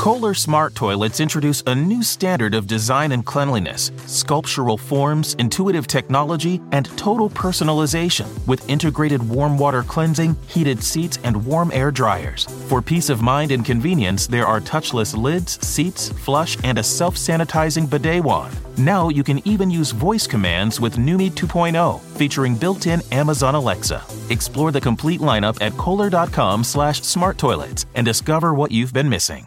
Kohler Smart Toilets introduce a new standard of design and cleanliness, sculptural forms, intuitive technology, and total personalization with integrated warm water cleansing, heated seats, and warm air dryers. For peace of mind and convenience, there are touchless lids, seats, flush, and a self sanitizing bidet wand. Now you can even use voice commands with Numi 2.0, featuring built-in Amazon Alexa. Explore the complete lineup at kohler.com/slash smart toilets and discover what you've been missing.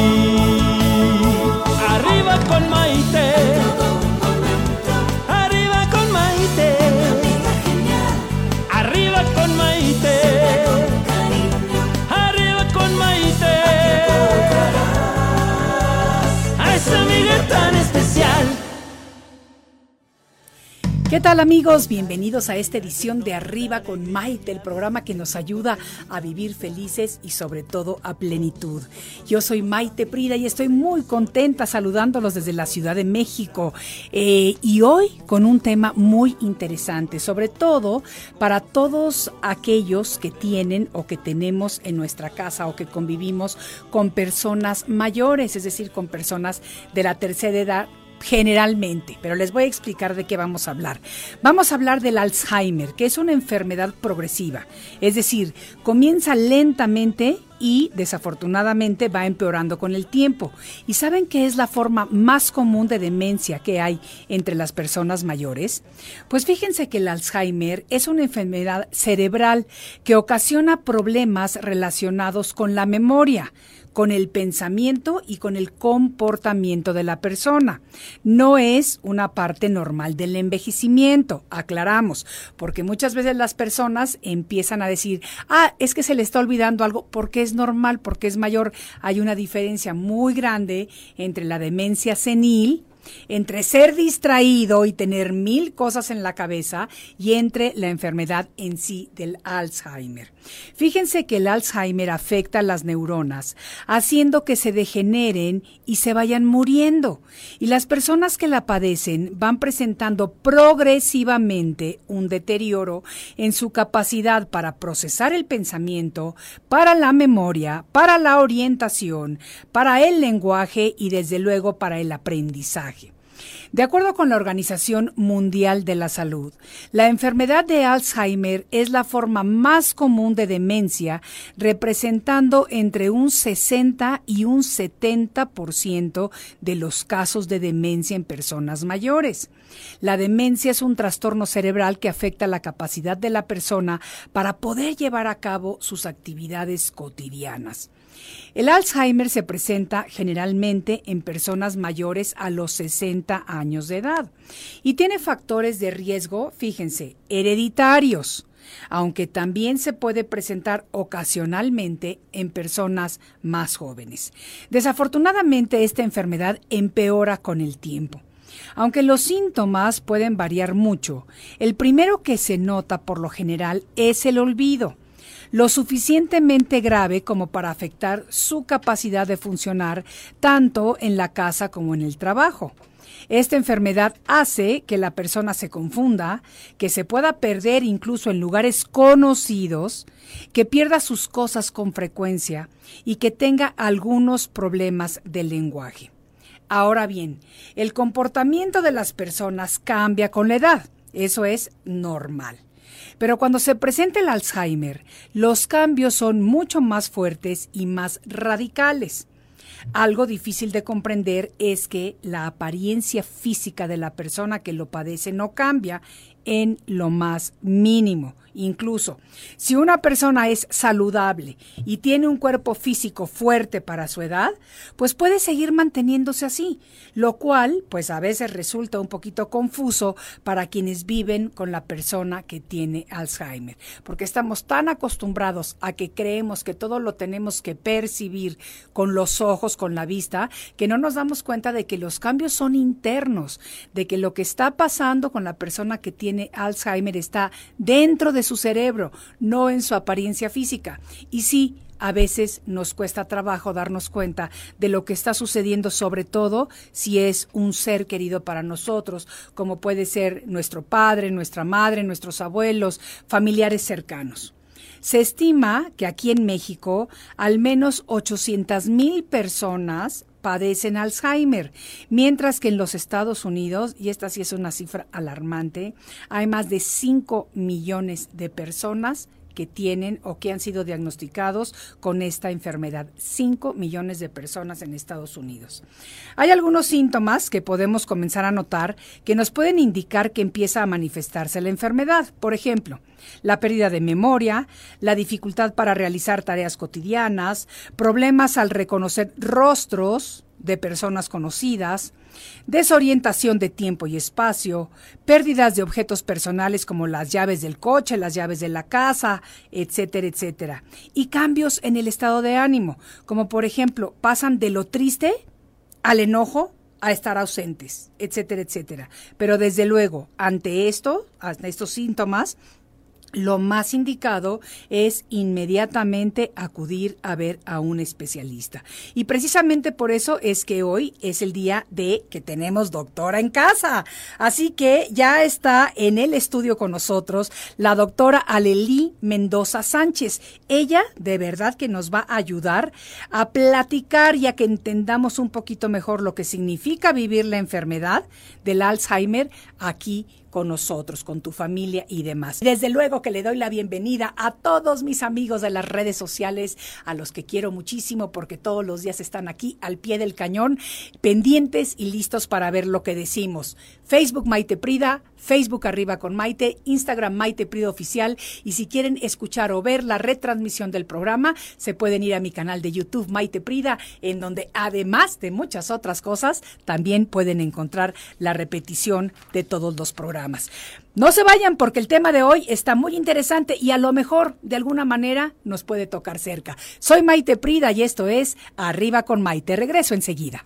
¿Qué tal amigos? Bienvenidos a esta edición de Arriba con Maite, el programa que nos ayuda a vivir felices y sobre todo a plenitud. Yo soy Maite Prida y estoy muy contenta saludándolos desde la Ciudad de México eh, y hoy con un tema muy interesante, sobre todo para todos aquellos que tienen o que tenemos en nuestra casa o que convivimos con personas mayores, es decir, con personas de la tercera edad generalmente, pero les voy a explicar de qué vamos a hablar. Vamos a hablar del Alzheimer, que es una enfermedad progresiva, es decir, comienza lentamente y desafortunadamente va empeorando con el tiempo. ¿Y saben qué es la forma más común de demencia que hay entre las personas mayores? Pues fíjense que el Alzheimer es una enfermedad cerebral que ocasiona problemas relacionados con la memoria con el pensamiento y con el comportamiento de la persona. No es una parte normal del envejecimiento, aclaramos, porque muchas veces las personas empiezan a decir, ah, es que se le está olvidando algo porque es normal, porque es mayor. Hay una diferencia muy grande entre la demencia senil, entre ser distraído y tener mil cosas en la cabeza y entre la enfermedad en sí del Alzheimer. Fíjense que el Alzheimer afecta las neuronas, haciendo que se degeneren y se vayan muriendo. Y las personas que la padecen van presentando progresivamente un deterioro en su capacidad para procesar el pensamiento, para la memoria, para la orientación, para el lenguaje y desde luego para el aprendizaje. De acuerdo con la Organización Mundial de la Salud, la enfermedad de Alzheimer es la forma más común de demencia, representando entre un 60 y un 70% de los casos de demencia en personas mayores. La demencia es un trastorno cerebral que afecta la capacidad de la persona para poder llevar a cabo sus actividades cotidianas. El Alzheimer se presenta generalmente en personas mayores a los 60 años de edad y tiene factores de riesgo, fíjense, hereditarios, aunque también se puede presentar ocasionalmente en personas más jóvenes. Desafortunadamente esta enfermedad empeora con el tiempo. Aunque los síntomas pueden variar mucho, el primero que se nota por lo general es el olvido lo suficientemente grave como para afectar su capacidad de funcionar tanto en la casa como en el trabajo. Esta enfermedad hace que la persona se confunda, que se pueda perder incluso en lugares conocidos, que pierda sus cosas con frecuencia y que tenga algunos problemas del lenguaje. Ahora bien, el comportamiento de las personas cambia con la edad. Eso es normal. Pero cuando se presenta el Alzheimer, los cambios son mucho más fuertes y más radicales. Algo difícil de comprender es que la apariencia física de la persona que lo padece no cambia en lo más mínimo. Incluso, si una persona es saludable y tiene un cuerpo físico fuerte para su edad, pues puede seguir manteniéndose así, lo cual pues a veces resulta un poquito confuso para quienes viven con la persona que tiene Alzheimer, porque estamos tan acostumbrados a que creemos que todo lo tenemos que percibir con los ojos, con la vista, que no nos damos cuenta de que los cambios son internos, de que lo que está pasando con la persona que tiene Alzheimer está dentro de su cerebro, no en su apariencia física. Y sí, a veces nos cuesta trabajo darnos cuenta de lo que está sucediendo, sobre todo si es un ser querido para nosotros, como puede ser nuestro padre, nuestra madre, nuestros abuelos, familiares cercanos. Se estima que aquí en México al menos 800 mil personas padecen Alzheimer, mientras que en los Estados Unidos, y esta sí es una cifra alarmante, hay más de 5 millones de personas que tienen o que han sido diagnosticados con esta enfermedad. 5 millones de personas en Estados Unidos. Hay algunos síntomas que podemos comenzar a notar que nos pueden indicar que empieza a manifestarse la enfermedad. Por ejemplo, la pérdida de memoria, la dificultad para realizar tareas cotidianas, problemas al reconocer rostros, de personas conocidas, desorientación de tiempo y espacio, pérdidas de objetos personales como las llaves del coche, las llaves de la casa, etcétera, etcétera. Y cambios en el estado de ánimo, como por ejemplo, pasan de lo triste al enojo a estar ausentes, etcétera, etcétera. Pero desde luego, ante esto, ante estos síntomas, lo más indicado es inmediatamente acudir a ver a un especialista. Y precisamente por eso es que hoy es el día de que tenemos doctora en casa. Así que ya está en el estudio con nosotros la doctora Alelí Mendoza Sánchez. Ella de verdad que nos va a ayudar a platicar y a que entendamos un poquito mejor lo que significa vivir la enfermedad del Alzheimer aquí con nosotros, con tu familia y demás. Desde luego que le doy la bienvenida a todos mis amigos de las redes sociales, a los que quiero muchísimo porque todos los días están aquí al pie del cañón, pendientes y listos para ver lo que decimos. Facebook Maite Prida, Facebook Arriba con Maite, Instagram Maite Prida Oficial y si quieren escuchar o ver la retransmisión del programa, se pueden ir a mi canal de YouTube Maite Prida, en donde además de muchas otras cosas, también pueden encontrar la repetición de todos los programas. No se vayan porque el tema de hoy está muy interesante y a lo mejor de alguna manera nos puede tocar cerca. Soy Maite Prida y esto es Arriba con Maite. Regreso enseguida.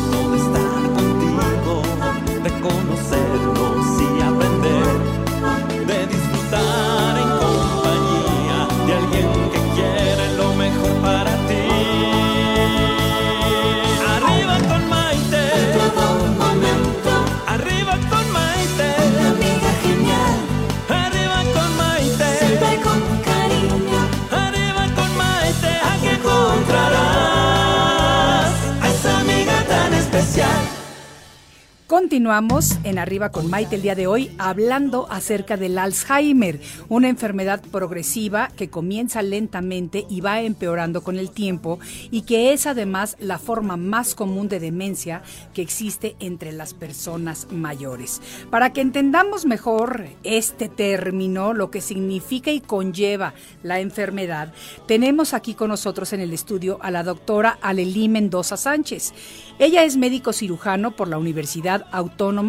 Continuamos en Arriba con Maite el día de hoy hablando acerca del Alzheimer, una enfermedad progresiva que comienza lentamente y va empeorando con el tiempo y que es además la forma más común de demencia que existe entre las personas mayores. Para que entendamos mejor este término, lo que significa y conlleva la enfermedad, tenemos aquí con nosotros en el estudio a la doctora Alelí Mendoza Sánchez. Ella es médico cirujano por la Universidad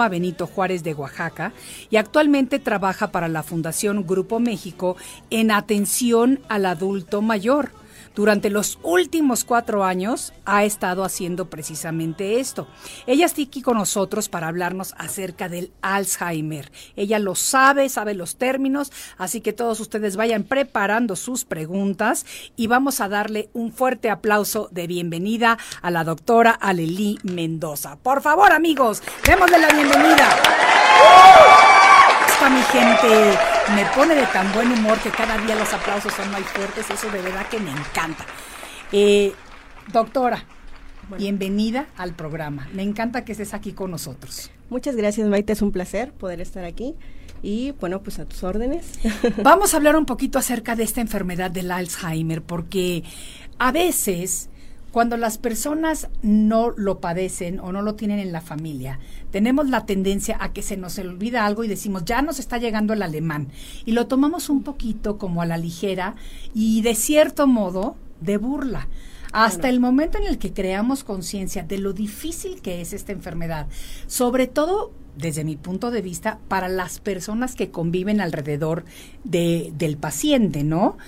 Benito Juárez de Oaxaca y actualmente trabaja para la Fundación Grupo México en atención al adulto mayor. Durante los últimos cuatro años ha estado haciendo precisamente esto. Ella está aquí con nosotros para hablarnos acerca del Alzheimer. Ella lo sabe, sabe los términos, así que todos ustedes vayan preparando sus preguntas y vamos a darle un fuerte aplauso de bienvenida a la doctora Alelí Mendoza. Por favor, amigos, démosle la bienvenida. Esta mi gente me pone de tan buen humor que cada día los aplausos son más fuertes, eso de verdad que me encanta. Eh, doctora, bienvenida al programa. Me encanta que estés aquí con nosotros. Muchas gracias, Maite. Es un placer poder estar aquí. Y bueno, pues a tus órdenes. Vamos a hablar un poquito acerca de esta enfermedad del Alzheimer, porque a veces cuando las personas no lo padecen o no lo tienen en la familia, tenemos la tendencia a que se nos olvida algo y decimos, ya nos está llegando el alemán. Y lo tomamos un poquito como a la ligera y de cierto modo de burla. Hasta el momento en el que creamos conciencia de lo difícil que es esta enfermedad, sobre todo desde mi punto de vista, para las personas que conviven alrededor de, del paciente, ¿no?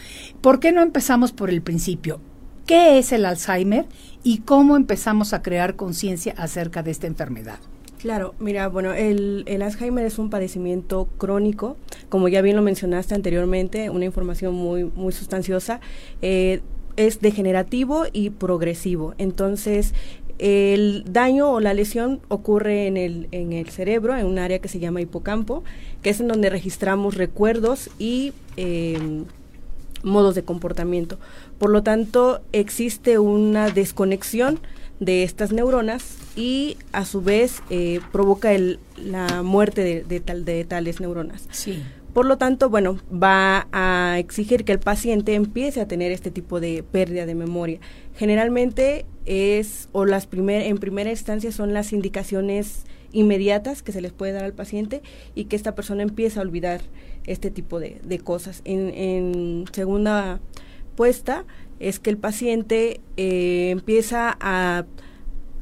¿Por qué no empezamos por el principio? ¿Qué es el Alzheimer y cómo empezamos a crear conciencia acerca de esta enfermedad? Claro, mira, bueno, el, el, Alzheimer es un padecimiento crónico, como ya bien lo mencionaste anteriormente, una información muy, muy sustanciosa. Eh, es degenerativo y progresivo. Entonces, el daño o la lesión ocurre en el, en el cerebro, en un área que se llama hipocampo, que es en donde registramos recuerdos y eh, modos de comportamiento. Por lo tanto, existe una desconexión de estas neuronas y a su vez eh, provoca el, la muerte de, de, tal, de tales neuronas. Sí. Por lo tanto, bueno, va a exigir que el paciente empiece a tener este tipo de pérdida de memoria. Generalmente es, o las primer, en primera instancia son las indicaciones inmediatas que se les puede dar al paciente y que esta persona empieza a olvidar este tipo de, de cosas. En, en, segunda puesta es que el paciente eh, empieza a,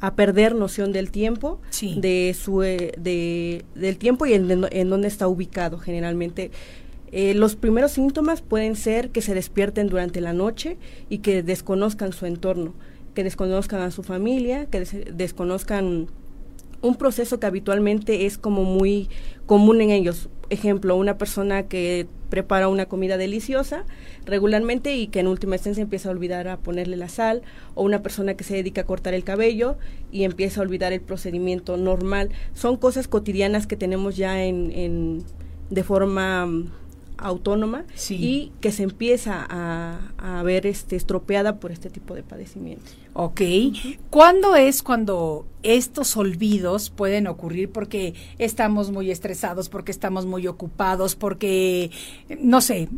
a, perder noción del tiempo, sí. de su, eh, de, del tiempo y en, en dónde está ubicado generalmente. Eh, los primeros síntomas pueden ser que se despierten durante la noche y que desconozcan su entorno, que desconozcan a su familia, que des desconozcan un proceso que habitualmente es como muy común en ellos. Ejemplo, una persona que prepara una comida deliciosa regularmente y que en última instancia empieza a olvidar a ponerle la sal, o una persona que se dedica a cortar el cabello y empieza a olvidar el procedimiento normal. Son cosas cotidianas que tenemos ya en, en de forma autónoma sí. y que se empieza a, a, ver este estropeada por este tipo de padecimientos. Ok. Uh -huh. ¿Cuándo es cuando estos olvidos pueden ocurrir? Porque estamos muy estresados, porque estamos muy ocupados, porque, no sé,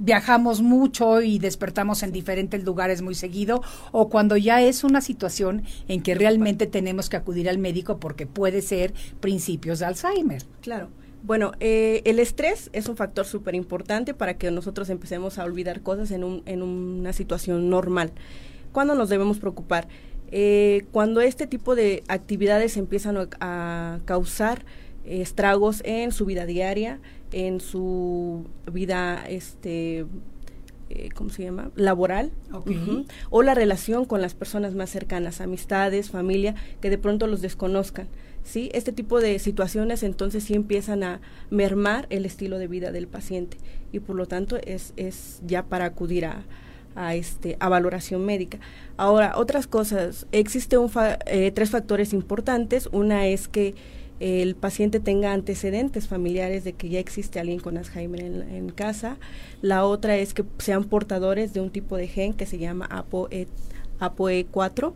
viajamos mucho y despertamos en diferentes lugares muy seguido, o cuando ya es una situación en que realmente tenemos que acudir al médico porque puede ser principios de Alzheimer. Claro. Bueno, eh, el estrés es un factor súper importante para que nosotros empecemos a olvidar cosas en, un, en una situación normal. ¿Cuándo nos debemos preocupar? Eh, cuando este tipo de actividades empiezan a, a causar eh, estragos en su vida diaria, en su vida, este, eh, ¿cómo se llama? Laboral. Okay. Uh -huh, o la relación con las personas más cercanas, amistades, familia, que de pronto los desconozcan. ¿Sí? Este tipo de situaciones entonces sí empiezan a mermar el estilo de vida del paciente y por lo tanto es, es ya para acudir a, a, este, a valoración médica. Ahora, otras cosas, existe un fa eh, tres factores importantes. Una es que el paciente tenga antecedentes familiares de que ya existe alguien con Alzheimer en, en, casa. La otra es que sean portadores de un tipo de gen que se llama APOE, APOE4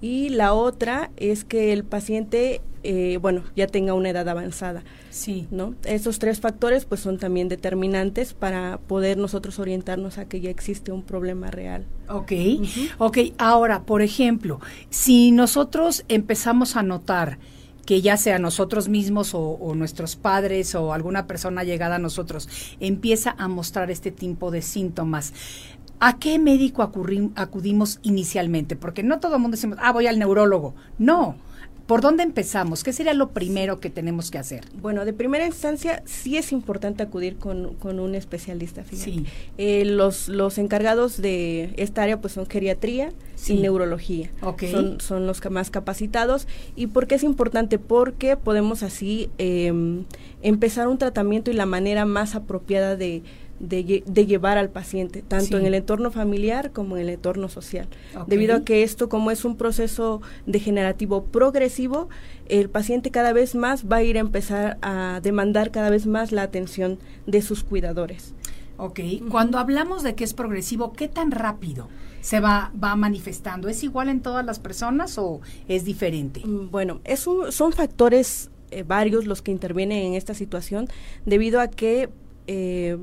y la otra es que el paciente, eh, bueno, ya tenga una edad avanzada. Sí. ¿no? Esos tres factores pues son también determinantes para poder nosotros orientarnos a que ya existe un problema real. Ok, uh -huh. ok. Ahora, por ejemplo, si nosotros empezamos a notar que ya sea nosotros mismos o, o, nuestros padres o alguna persona llegada a nosotros empieza a mostrar este tipo de síntomas, ¿A qué médico acudimos inicialmente? Porque no todo el mundo decimos, ah, voy al neurólogo. No, ¿Por dónde empezamos? ¿Qué sería lo primero que tenemos que hacer? Bueno, de primera instancia sí es importante acudir con, con un especialista. fíjate. Sí. Eh, los, los encargados de esta área pues son geriatría Sí. y neurología. Ok. Son, son los más capacitados. ¿Y por qué es importante? Porque podemos así em, empezar un tratamiento y la manera más apropiada de, de, lle- de llevar al paciente, tanto Sí. en el entorno familiar como en el entorno social. Debido a que esto, como es un proceso degenerativo progresivo, el paciente cada vez más va a ir a empezar a demandar cada vez más la atención de sus cuidadores. Ok. Cuando hablamos de que es progresivo, ¿qué tan rápido se va, va manifestando? ¿Es igual en todas las personas o es diferente? Mm, Bueno, es un- son factores eh, varios los que intervienen en esta situación debido a que eh,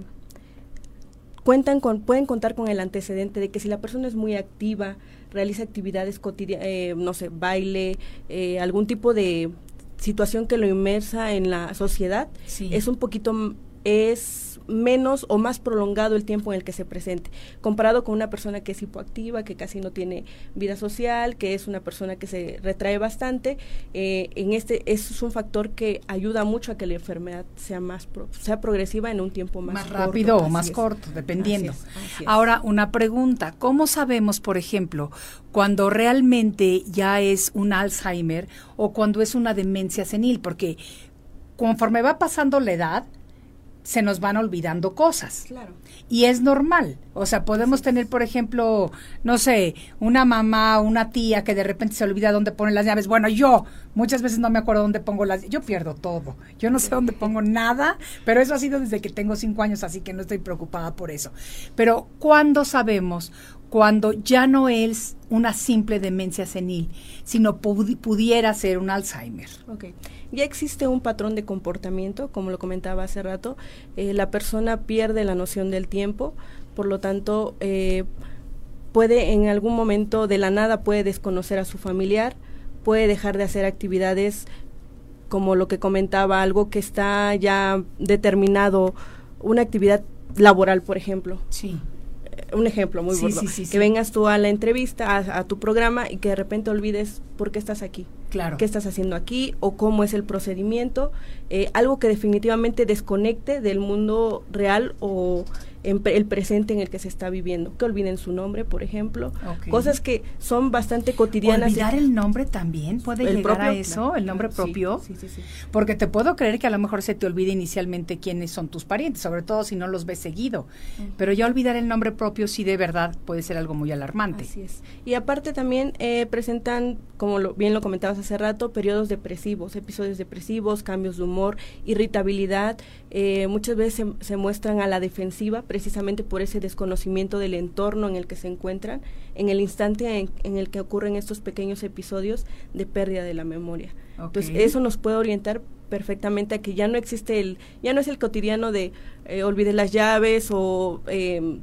cuentan con, pueden contar con el antecedente de que si la persona es muy activa, realiza actividades cotidianas, no sé, baile, eh, algún tipo de situación que lo inmersa en la sociedad, Sí. es un poquito, es menos o más prolongado el tiempo en el que se presente, comparado con una persona que es hipoactiva, que casi no tiene vida social, que es una persona que se retrae bastante, eh, en este eso es un factor que ayuda mucho a que la enfermedad sea más pro- sea progresiva en un tiempo más, más corto, rápido o más es. corto, dependiendo. Así es, así es. Ahora, una pregunta, ¿cómo sabemos, por ejemplo, cuando realmente ya es un Alzheimer o cuando es una demencia senil? Porque conforme va pasando la edad, se nos van olvidando cosas. claro. Y es normal. O sea, podemos tener, por ejemplo, no sé, una mamá, una tía que de repente se olvida dónde pone las llaves. Bueno, yo muchas veces no me acuerdo dónde pongo las Yo pierdo todo. Yo no sé dónde pongo nada, pero eso ha sido desde que tengo cinco años, así que no estoy preocupada por eso. Pero, ¿cuándo sabemos? Cuando ya no es una simple demencia senil, sino pudi- pudiera ser un Alzheimer. Ok. Ya existe un patrón de comportamiento, como lo comentaba hace rato. eh, la persona pierde la noción del tiempo, por lo tanto, eh, puede en algún momento de la nada puede desconocer a su familiar, puede dejar de hacer actividades como lo que comentaba, algo que está ya determinado, una actividad laboral, por ejemplo Sí. Un ejemplo muy Sí, burdo, sí, sí, que vengas tú a la entrevista, a, a tu programa y que de repente olvides por qué estás aquí, Claro. qué estás haciendo aquí o cómo es el procedimiento, eh, algo que definitivamente desconecte del mundo real o en pre- el presente en el que se está viviendo, que olviden su nombre, por ejemplo, cosas que son bastante cotidianas. Olvidar el nombre también puede El llegar propio, a eso, claro, el nombre claro, propio. sí, sí, sí. Porque te puedo creer que a lo mejor se te olvide inicialmente quiénes son tus parientes, sobre todo si no los ves seguido. Pero ya olvidar el nombre propio sí de verdad puede ser algo muy alarmante. Así es. Y aparte también eh, presentan, como lo, bien lo comentabas hace rato, periodos depresivos, episodios depresivos, cambios de humor, irritabilidad. eh, muchas veces se, se muestran a la defensiva precisamente por ese desconocimiento del entorno en el que se encuentran, en el instante en, en el que ocurren estos pequeños episodios de pérdida de la memoria. Entonces eso nos puede orientar perfectamente a que ya no existe el, ya no es el cotidiano de eh, olvidé las llaves o eh,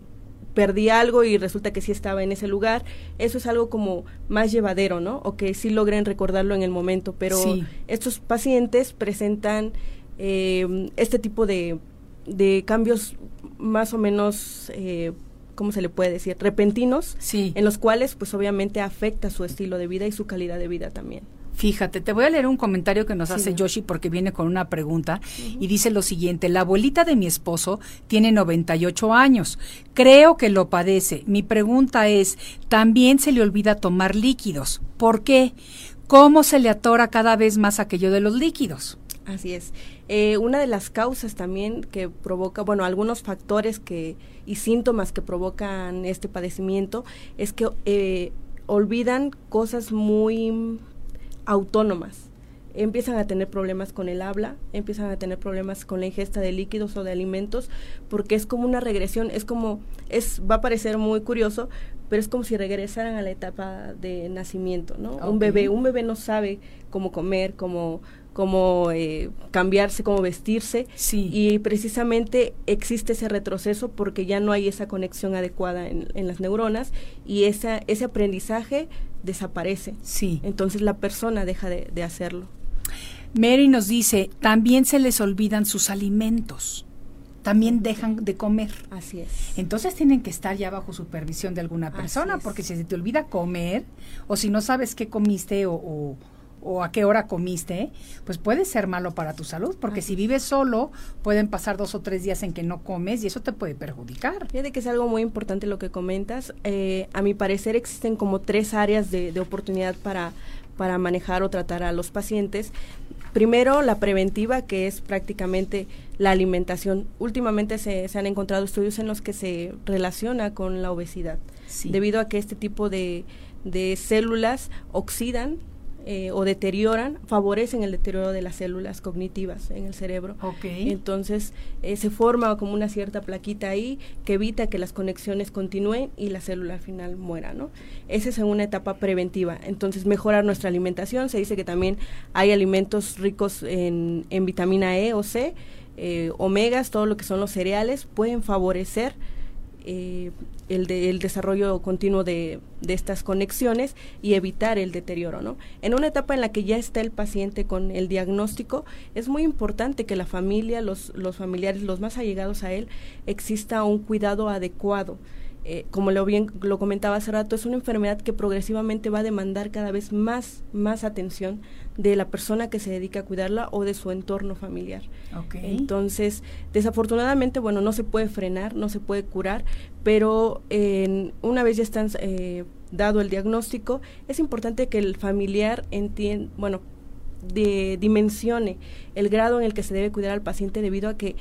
perdí algo y resulta que sí estaba en ese lugar. Eso es algo como más llevadero, ¿no? O que sí logren recordarlo en el momento. Pero Sí. estos pacientes presentan eh, este tipo de, de cambios más o menos, eh, ¿cómo se le puede decir? Repentinos, Sí. en los cuales pues obviamente afecta su estilo de vida y su calidad de vida también. Fíjate, te voy a leer un comentario que nos Sí, hace. Yoshi porque viene con una pregunta y dice lo siguiente, la abuelita de mi esposo tiene 98 años, creo que lo padece. Mi pregunta es, ¿también se le olvida tomar líquidos? ¿Por qué? ¿Cómo se le atora cada vez más aquello de los líquidos? Así es. Eh, una de las causas también que provoca, bueno, algunos factores que y síntomas que provocan este padecimiento es que eh, olvidan cosas muy autónomas. Empiezan a tener problemas con el habla, empiezan a tener problemas con la ingesta de líquidos o de alimentos, porque es como una regresión, es como, es, va a parecer muy curioso, pero es como si regresaran a la etapa de nacimiento, ¿no? Un bebé, un bebé no sabe cómo comer, cómo, cómo eh, cambiarse, cómo vestirse. Sí. Y precisamente existe ese retroceso porque ya no hay esa conexión adecuada en, en las neuronas y esa, ese aprendizaje desaparece. Sí. Entonces la persona deja de, de hacerlo. Mary nos dice, también se les olvidan sus alimentos, también dejan de comer. Así es. Entonces tienen que estar ya bajo supervisión de alguna persona, porque si se te olvida comer, o si no sabes qué comiste o, o- o a qué hora comiste, pues puede ser malo para tu salud, porque si vives solo, pueden pasar dos o tres días en que no comes y eso te puede perjudicar. Fíjate que es algo muy importante lo que comentas. Eh, a mi parecer existen como tres áreas de, de oportunidad para, para manejar o tratar a los pacientes. Primero, la preventiva, que es prácticamente la alimentación. Últimamente se, se han encontrado estudios en los que se relaciona con la obesidad, Sí. debido a que este tipo de, de células oxidan eh, o deterioran, favorecen el deterioro de las células cognitivas en el cerebro. Entonces eh, se forma como una cierta plaquita ahí que evita que las conexiones continúen y la célula al final muera, ¿no? Esa es una etapa preventiva. Entonces mejorar nuestra alimentación. Se dice que también hay alimentos ricos en, en vitamina E o C, eh, omegas, todo lo que son los cereales, pueden favorecer eh, el, de- el desarrollo continuo de, estas conexiones y evitar el deterioro. ¿no? En una etapa en la que ya está el paciente con el diagnóstico, es muy importante que la familia, los familiares, los más allegados a él, exista un cuidado adecuado. Eh, como lo bien lo comentaba hace rato, es una enfermedad que progresivamente va a demandar cada vez más, más atención de la persona que se dedica a cuidarla o de su entorno familiar. Entonces, desafortunadamente, bueno, no se puede frenar, no se puede curar, pero en- una vez ya están eh, dado el diagnóstico, es importante que el familiar entienda, bueno, de, dimensione el grado en el que se debe cuidar al paciente debido a que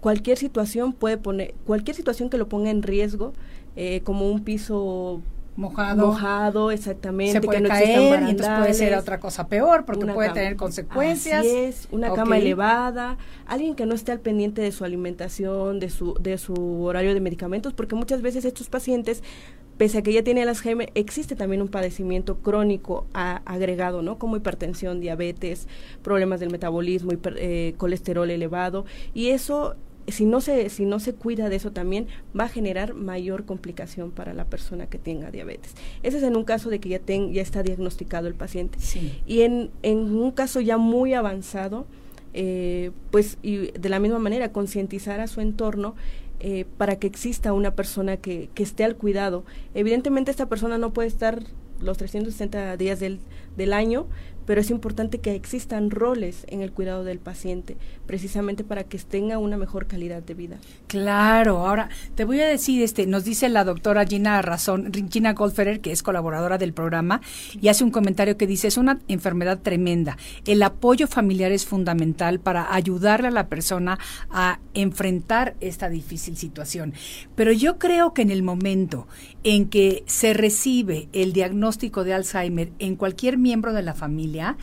cualquier situación puede poner, cualquier situación que lo ponga en riesgo, eh, como un piso Mojado. mojado, exactamente, se puede que no caer y entonces puede ser otra cosa peor porque puede cama- tener consecuencias. Así es, una cama elevada, alguien que no esté al pendiente de su alimentación, de su, de su horario de medicamentos, porque muchas veces estos pacientes, pese a que ya tienen Alzheimer, existe también un padecimiento crónico a- agregado, ¿no? Como hipertensión, diabetes, problemas del metabolismo, hiper- eh, colesterol elevado, y eso si no se si no se cuida de eso también va a generar mayor complicación para la persona que tenga diabetes. Ese es en un caso de que ya ten, ya está diagnosticado el paciente. Sí. Y en, en un caso ya muy avanzado, eh, pues y de la misma manera concientizar a su entorno eh, para que exista una persona que, que esté al cuidado. Evidentemente esta persona no puede estar los 360 días del, del año, pero es importante que existan roles en el cuidado del paciente, precisamente para que tenga una mejor calidad de vida. Claro, ahora te voy a decir, este, nos dice la doctora Gina Razón, Gina Goldferrer, que es colaboradora del programa, y hace un comentario que dice, es una enfermedad tremenda. El apoyo familiar es fundamental para ayudarle a la persona a enfrentar esta difícil situación. Pero yo creo que en el momento en que se recibe el diagnóstico de Alzheimer en cualquier miembro de la familia,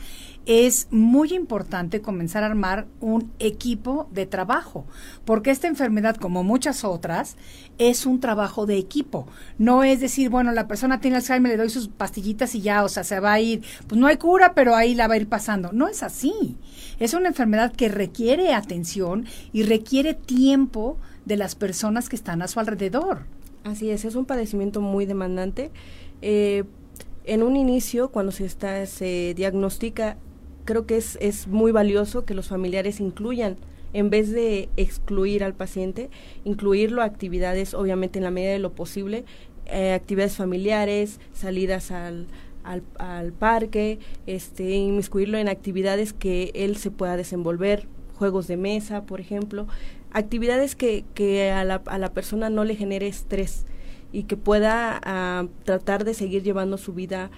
es muy importante comenzar a armar un equipo de trabajo, porque esta enfermedad, como muchas otras, es un trabajo de equipo. No es decir, bueno, la persona tiene Alzheimer, le doy sus pastillitas y ya, o sea, se va a ir, pues no hay cura, pero ahí la va a ir pasando. No es así. Es una enfermedad que requiere atención y requiere tiempo de las personas que están a su alrededor. Así es, es un padecimiento muy demandante. Eh, en un inicio, cuando se está se diagnostica, creo que es, es muy valioso que los familiares incluyan, en vez de excluir al paciente, incluirlo a actividades, obviamente en la medida de lo posible, eh, actividades familiares, salidas al, al, al parque, este, inmiscuirlo en actividades que él se pueda desenvolver, juegos de mesa, por ejemplo, actividades que, que a, la, a la persona no le genere estrés y que pueda ah, tratar de seguir llevando su vida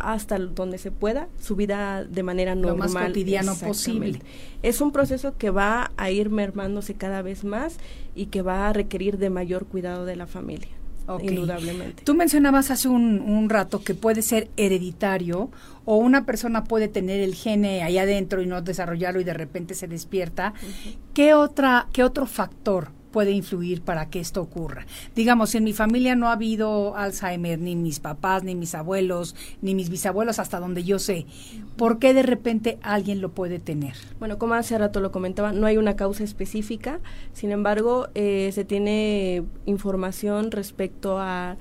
hasta donde se pueda, su vida de manera Lo normal. más cotidiano Exactamente. posible. Es un proceso que va a ir mermándose cada vez más y que va a requerir de mayor cuidado de la familia, Indudablemente. Tú mencionabas hace un, un rato que puede ser hereditario o una persona puede tener el gene ahí adentro y no desarrollarlo y de repente se despierta. ¿Qué otra, qué otro factor puede influir para que esto ocurra? Digamos, si en mi familia no ha habido Alzheimer, ni mis papás, ni mis abuelos, ni mis bisabuelos, hasta donde yo sé, ¿por qué de repente alguien lo puede tener? Bueno, como hace rato lo comentaba, no hay una causa específica, sin embargo, eh, se tiene información respecto a,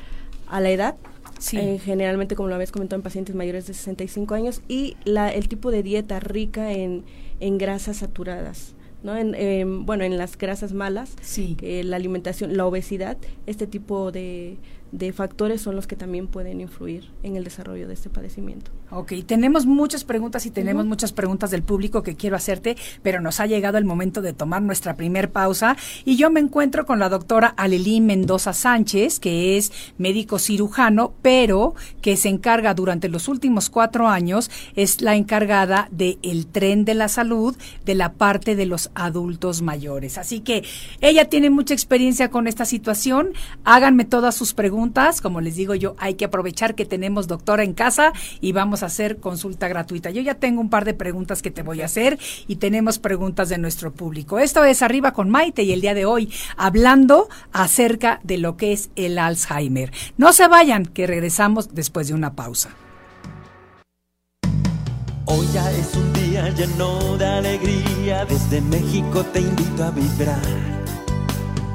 a la edad, Sí. eh, generalmente como lo habías comentado en pacientes mayores de 65 años, y la, el tipo de dieta rica en, en grasas saturadas. ¿No? En, em, bueno, en las grasas malas, Sí. que la alimentación, la obesidad, este tipo de, de factores son los que también pueden influir en el desarrollo de este padecimiento. Ok, tenemos muchas preguntas y tenemos muchas preguntas del público que quiero hacerte, pero nos ha llegado el momento de tomar nuestra primer pausa y yo me encuentro con la doctora Alelí Mendoza Sánchez, que es médico cirujano, pero que se encarga durante los últimos cuatro años, es la encargada del el tren de la salud de la parte de los adultos mayores. Así que ella tiene mucha experiencia con esta situación. Háganme todas sus preguntas. Como les digo yo, hay que aprovechar que tenemos doctora en casa y vamos a hacer consulta gratuita. Yo ya tengo un par de preguntas que te voy a hacer y tenemos preguntas de nuestro público. Esto es Arriba con Maite y el día de hoy hablando acerca de lo que es el Alzheimer. No se vayan, que regresamos después de una pausa. Hoy ya es un día lleno de alegría, desde México te invito a vibrar.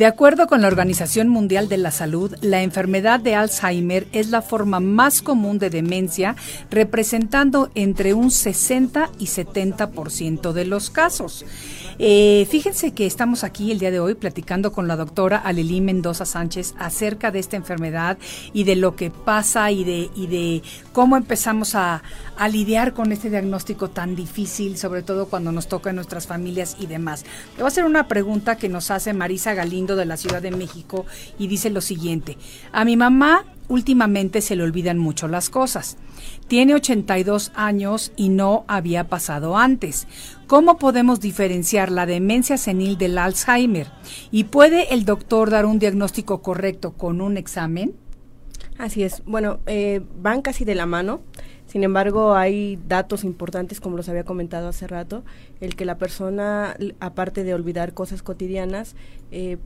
De acuerdo con la Organización Mundial de la Salud, la enfermedad de Alzheimer es la forma más común de demencia, representando entre un 60 y 70% de los casos. Eh, fíjense que estamos aquí el día de hoy platicando con la doctora Alelí Mendoza Sánchez acerca de esta enfermedad y de lo que pasa y de, cómo empezamos a, a lidiar con este diagnóstico tan difícil, sobre todo cuando nos toca en nuestras familias y demás. Le voy a hacer una pregunta que nos hace Marisa Galindo de la Ciudad de México y dice lo siguiente. A mi mamá últimamente se le olvidan mucho las cosas. Tiene 82 años y no había pasado antes. ¿Cómo podemos diferenciar la demencia senil del Alzheimer? ¿Y puede el doctor dar un diagnóstico correcto con un examen? Así es. Bueno, eh, van casi de la mano. Sin embargo, hay datos importantes, como los había comentado hace rato, el que la persona, aparte de olvidar cosas cotidianas, eh,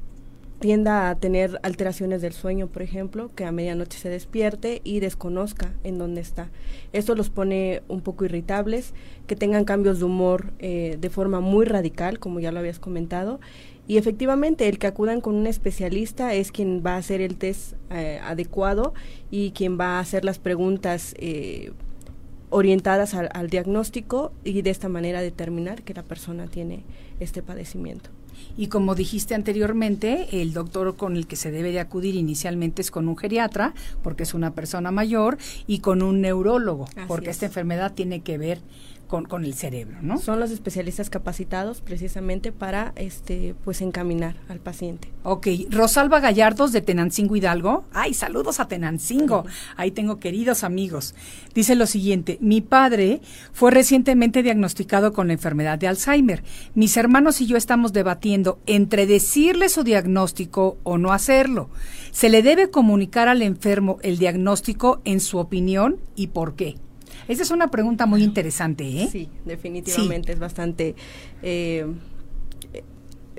tienda a tener alteraciones del sueño, por ejemplo, que a medianoche se despierte y desconozca en dónde está. Esto los pone un poco irritables, que tengan cambios de humor eh, de forma muy radical, como ya lo habías comentado. Y efectivamente, el que acudan con un especialista es quien va a hacer el test eh, adecuado y quien va a hacer las preguntas eh, orientadas al, al diagnóstico y de esta manera determinar que la persona tiene este padecimiento. Y como dijiste anteriormente, el doctor con el que se debe de acudir inicialmente es con un geriatra, porque es una persona mayor, y con un neurólogo, Así porque es. esta enfermedad tiene que ver con, con el cerebro, ¿no? Son los especialistas capacitados precisamente para este pues encaminar al paciente. Ok, Rosalba Gallardos de Tenancingo Hidalgo. Ay, saludos a Tenancingo. Ahí tengo queridos amigos. Dice lo siguiente, mi padre fue recientemente diagnosticado con la enfermedad de Alzheimer. Mis hermanos y yo estamos debatiendo entre decirle su diagnóstico o no hacerlo. ¿Se le debe comunicar al enfermo el diagnóstico en su opinión y por qué? Esa es una pregunta muy interesante, ¿eh? Sí, definitivamente es bastante eh, eh,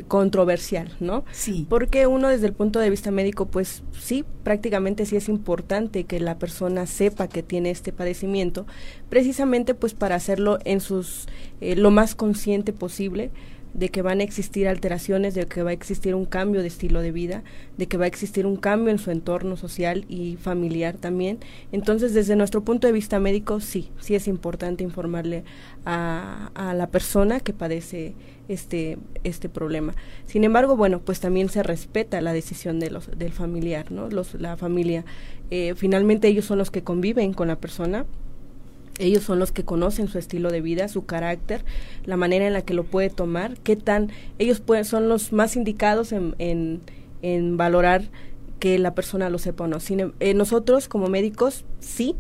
controversial, ¿no? Sí. Porque uno desde el punto de vista médico, pues sí, prácticamente sí es importante que la persona sepa que tiene este padecimiento, precisamente pues para hacerlo en sus eh, lo más consciente posible de que van a existir alteraciones, de que va a existir un cambio de estilo de vida, de que va a existir un cambio en su entorno social y familiar también. Entonces, desde nuestro punto de vista médico, sí, sí es importante informarle a, a la persona que padece este, este problema. Sin embargo, bueno, pues también se respeta la decisión de los, del familiar, ¿no? Los, la familia, eh, finalmente ellos son los que conviven con la persona, ellos son los que conocen su estilo de vida, su carácter, la manera en la que lo puede tomar, qué tan, ellos pueden, son los más indicados en, en, en valorar que la persona lo sepa o no. Sin em- eh, nosotros como médicos sí,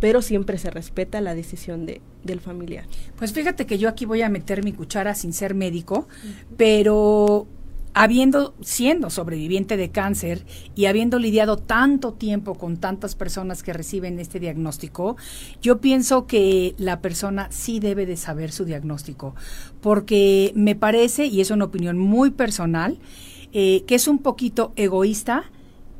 pero siempre se respeta la decisión de, del familiar. Pues fíjate que yo aquí voy a meter mi cuchara sin ser médico, pero habiendo siendo sobreviviente de cáncer y habiendo lidiado tanto tiempo con tantas personas que reciben este diagnóstico, yo pienso que la persona sí debe de saber su diagnóstico, porque me parece, y es una opinión muy personal, eh, que es un poquito egoísta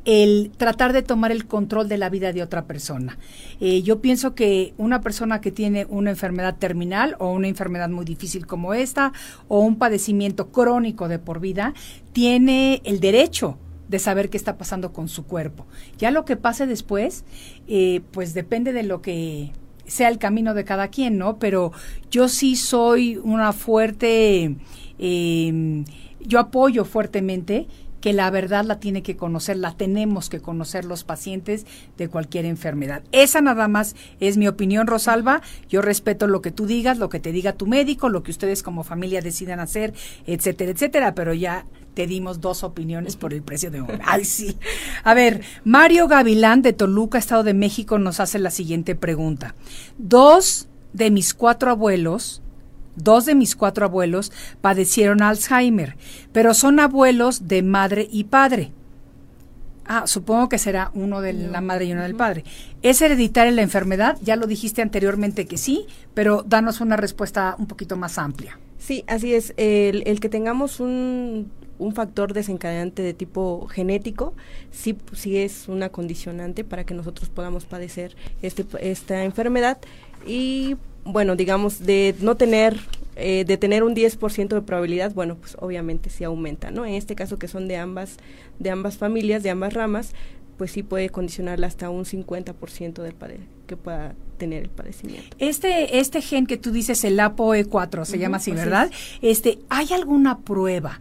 el tratar de tomar el control de la vida de otra persona. Eh, yo pienso que una persona que tiene una enfermedad terminal o una enfermedad muy difícil como esta o un padecimiento crónico de por vida tiene el derecho de saber qué está pasando con su cuerpo. Ya lo que pase después, eh, pues depende de lo que sea el camino de cada quien, ¿no? Pero yo sí soy una fuerte, eh, yo apoyo fuertemente que la verdad la tiene que conocer, la tenemos que conocer los pacientes de cualquier enfermedad. Esa nada más es mi opinión, Rosalba. Yo respeto lo que tú digas, lo que te diga tu médico, lo que ustedes como familia decidan hacer, etcétera, etcétera, pero ya te dimos dos opiniones por el precio de una. Ay, sí. A ver, Mario Gavilán de Toluca, Estado de México, nos hace la siguiente pregunta. Dos de mis cuatro abuelos Dos de mis cuatro abuelos padecieron Alzheimer, pero son abuelos de madre y padre. Ah, supongo que será uno de la madre y uno del padre. ¿Es hereditaria la enfermedad? Ya lo dijiste anteriormente que sí, pero danos una respuesta un poquito más amplia. Sí, así es. El, el que tengamos un, un, factor desencadenante de tipo genético, sí, sí es una condicionante para que nosotros podamos padecer este, esta enfermedad. Y bueno, digamos, de no tener, eh, de tener un 10% de probabilidad, bueno, pues obviamente sí aumenta, ¿no? En este caso que son de ambas, de ambas familias, de ambas ramas, pues sí puede condicionarla hasta un 50% del que pueda tener el padecimiento. Este, este gen que tú dices, el ApoE4, se llama así, ¿verdad? Este, ¿hay alguna prueba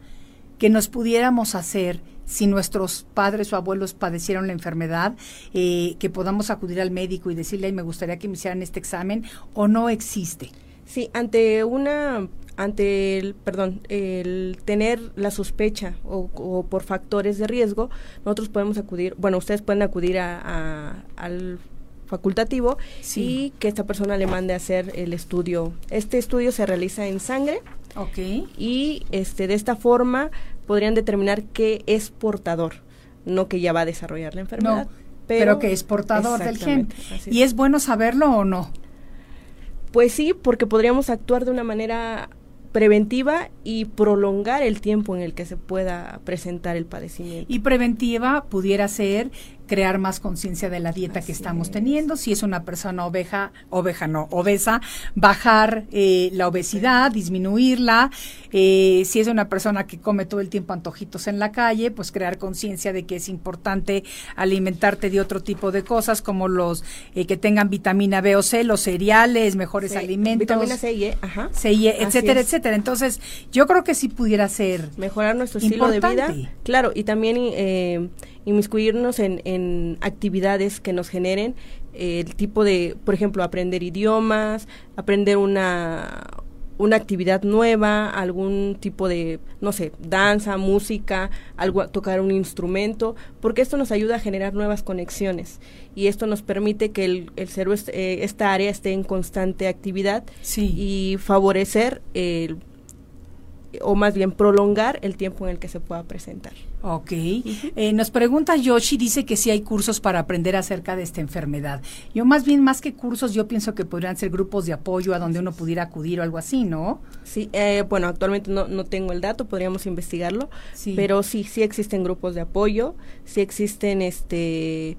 que nos pudiéramos hacer si nuestros padres o abuelos padecieron la enfermedad, eh, que podamos acudir al médico y decirle, me gustaría que me hicieran este examen, o no existe? Sí, ante una ante el, perdón, el tener la sospecha o, por factores de riesgo, nosotros podemos acudir, bueno, ustedes pueden acudir a, al facultativo y que esta persona le mande a hacer el estudio. Este estudio se realiza en sangre. Ok. Y este de esta forma podrían determinar que es portador, no que ya va a desarrollar la enfermedad. pero, que es portador del gen. ¿Y es bueno saberlo o no? Pues sí, porque podríamos actuar de una manera preventiva y prolongar el tiempo en el que se pueda presentar el padecimiento. Y preventiva pudiera ser crear más conciencia de la dieta que estamos teniendo. Si es una persona oveja, oveja no, obesa, bajar eh, la obesidad, disminuirla. Eh, si es una persona que come todo el tiempo antojitos en la calle, pues crear conciencia de que es importante alimentarte de otro tipo de cosas como los eh, que tengan vitamina B o C, los cereales, mejores alimentos. Vitamina C y E, ajá. C y e, etcétera, etcétera. Entonces, yo creo que sí pudiera ser. Mejorar nuestro estilo de vida. Claro, y también eh, inmiscuirnos en, en actividades que nos generen eh, el tipo de, por ejemplo, aprender idiomas, aprender una, una actividad nueva, algún tipo de, no sé, danza, música, algo, tocar un instrumento, porque esto nos ayuda a generar nuevas conexiones y esto nos permite que el, el cerebro, eh, esta área esté en constante actividad y favorecer el o más bien prolongar el tiempo en el que se pueda presentar. Ok. Eh, nos pregunta Yoshi, dice que sí hay cursos para aprender acerca de esta enfermedad. Yo más bien, más que cursos, yo pienso que podrían ser grupos de apoyo a donde uno pudiera acudir o algo así, ¿no? Sí, eh, bueno, actualmente no, no tengo el dato, podríamos investigarlo, pero sí, sí existen grupos de apoyo, sí existen este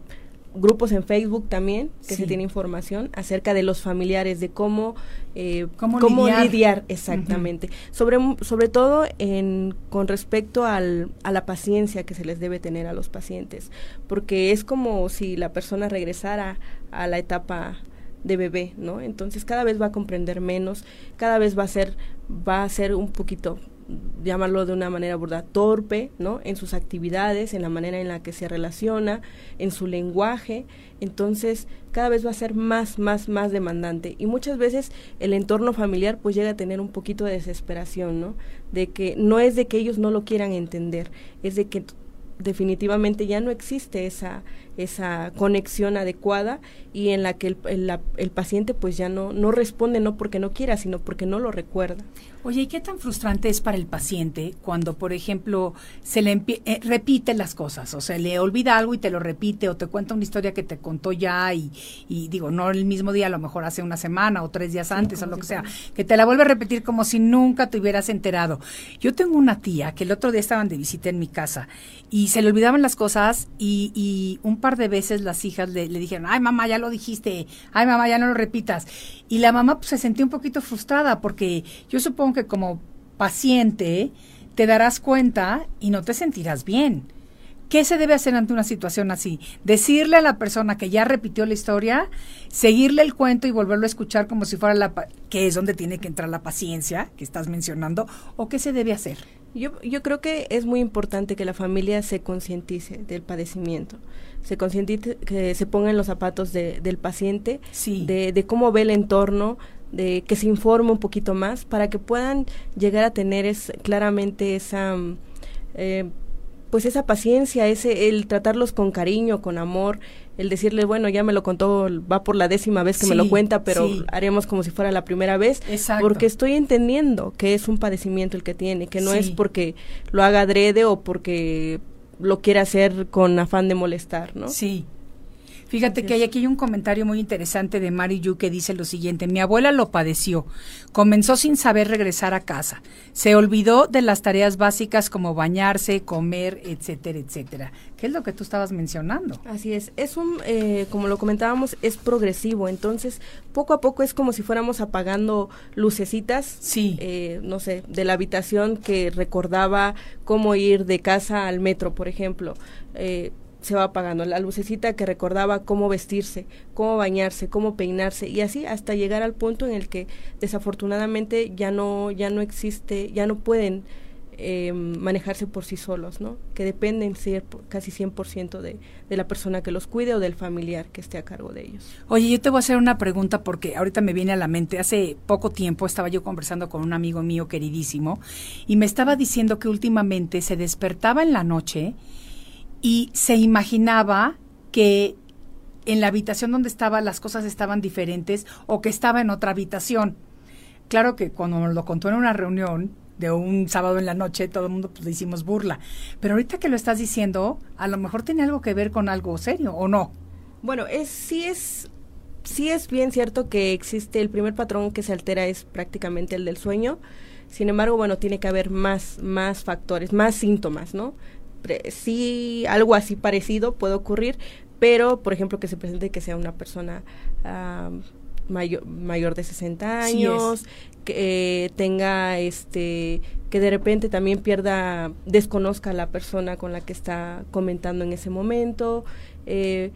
grupos en Facebook también que se tiene información acerca de los familiares de cómo eh, cómo, lidiar, exactamente. Sobre sobre todo en con respecto al, a la paciencia que se les debe tener a los pacientes porque es como si la persona regresara a la etapa de bebé no entonces cada vez va a comprender menos cada vez va a ser va a ser un poquito llamarlo de una manera burda, torpe, ¿no? En sus actividades, en la manera en la que se relaciona, en su lenguaje. Entonces, cada vez va a ser más, más, más demandante. Y muchas veces el entorno familiar pues llega a tener un poquito de desesperación, ¿no? De que no es de que ellos no lo quieran entender, es de que definitivamente ya no existe esa esa conexión adecuada y en la que el, el, el paciente pues ya no no responde no porque no quiera sino porque no lo recuerda Oye, ¿y qué tan frustrante es para el paciente cuando, por ejemplo, se le eh, repite las cosas? O sea, le olvida algo y te lo repite, o te cuenta una historia que te contó ya y, y digo, no el mismo día, a lo mejor hace una semana o tres días antes o lo que sea, que te la vuelve a repetir como si nunca te hubieras enterado. Yo tengo una tía que el otro día estaban de visita en mi casa y se le olvidaban las cosas y, y un par de veces las hijas le, le, dijeron, ay mamá, ya lo dijiste, ay mamá, ya no lo repitas. Y la mamá pues, se sentía un poquito frustrada porque yo supongo que como paciente te darás cuenta y no te sentirás bien. ¿Qué se debe hacer ante una situación así? Decirle a la persona que ya repitió la historia, seguirle el cuento y volverlo a escuchar como si fuera la... que es donde tiene que entrar la paciencia que estás mencionando, o qué se debe hacer? Yo, yo creo que es muy importante que la familia se concientice del padecimiento, se concientice, que se ponga en los zapatos de, del paciente, sí. de, de cómo ve el entorno, de que se informe un poquito más para que puedan llegar a tener es, claramente esa eh, pues esa paciencia, ese el tratarlos con cariño, con amor, el decirle, bueno, ya me lo contó, va por la décima vez que Sí, me lo cuenta, pero sí. haremos como si fuera la primera vez, Exacto. porque estoy entendiendo que es un padecimiento el que tiene, que no Sí. es porque lo haga adrede o porque lo quiere hacer con afán de molestar, ¿no? Sí. Fíjate que hay aquí hay un comentario muy interesante de Mari Yu que dice lo siguiente, mi abuela lo padeció, comenzó sin saber regresar a casa, se olvidó de las tareas básicas como bañarse, comer, etcétera, etcétera. ¿Qué es lo que tú estabas mencionando? Así es, es un, eh, como lo comentábamos, es progresivo, entonces poco a poco es como si fuéramos apagando lucecitas, Sí. eh, no sé, de la habitación que recordaba cómo ir de casa al metro, por ejemplo. Eh, se va apagando la lucecita que recordaba cómo vestirse, cómo bañarse, cómo peinarse y así hasta llegar al punto en el que desafortunadamente ya no ya no existe, ya no pueden eh, manejarse por sí solos, ¿no? Que dependen cier- casi 100% de, de la persona que los cuide o del familiar que esté a cargo de ellos. Oye, yo te voy a hacer una pregunta porque ahorita me viene a la mente. Hace poco tiempo estaba yo conversando con un amigo mío queridísimo y me estaba diciendo que últimamente se despertaba en la noche y se imaginaba que en la habitación donde estaba las cosas estaban diferentes o que estaba en otra habitación. Claro que cuando lo contó en una reunión de un sábado en la noche, todo el mundo pues, le hicimos burla. Pero ahorita que lo estás diciendo, a lo mejor tiene algo que ver con algo serio, ¿o no? Bueno, es sí es sí es bien cierto que existe el primer patrón que se altera es prácticamente el del sueño. Sin embargo, bueno, tiene que haber más más factores, más síntomas, ¿no? Sí algo así parecido puede ocurrir, pero por ejemplo que se presente que sea una persona mayor, mayor de 60 Sí es. años, que eh, tenga este que de repente también pierda desconozca a la persona con la que está comentando en ese momento eh,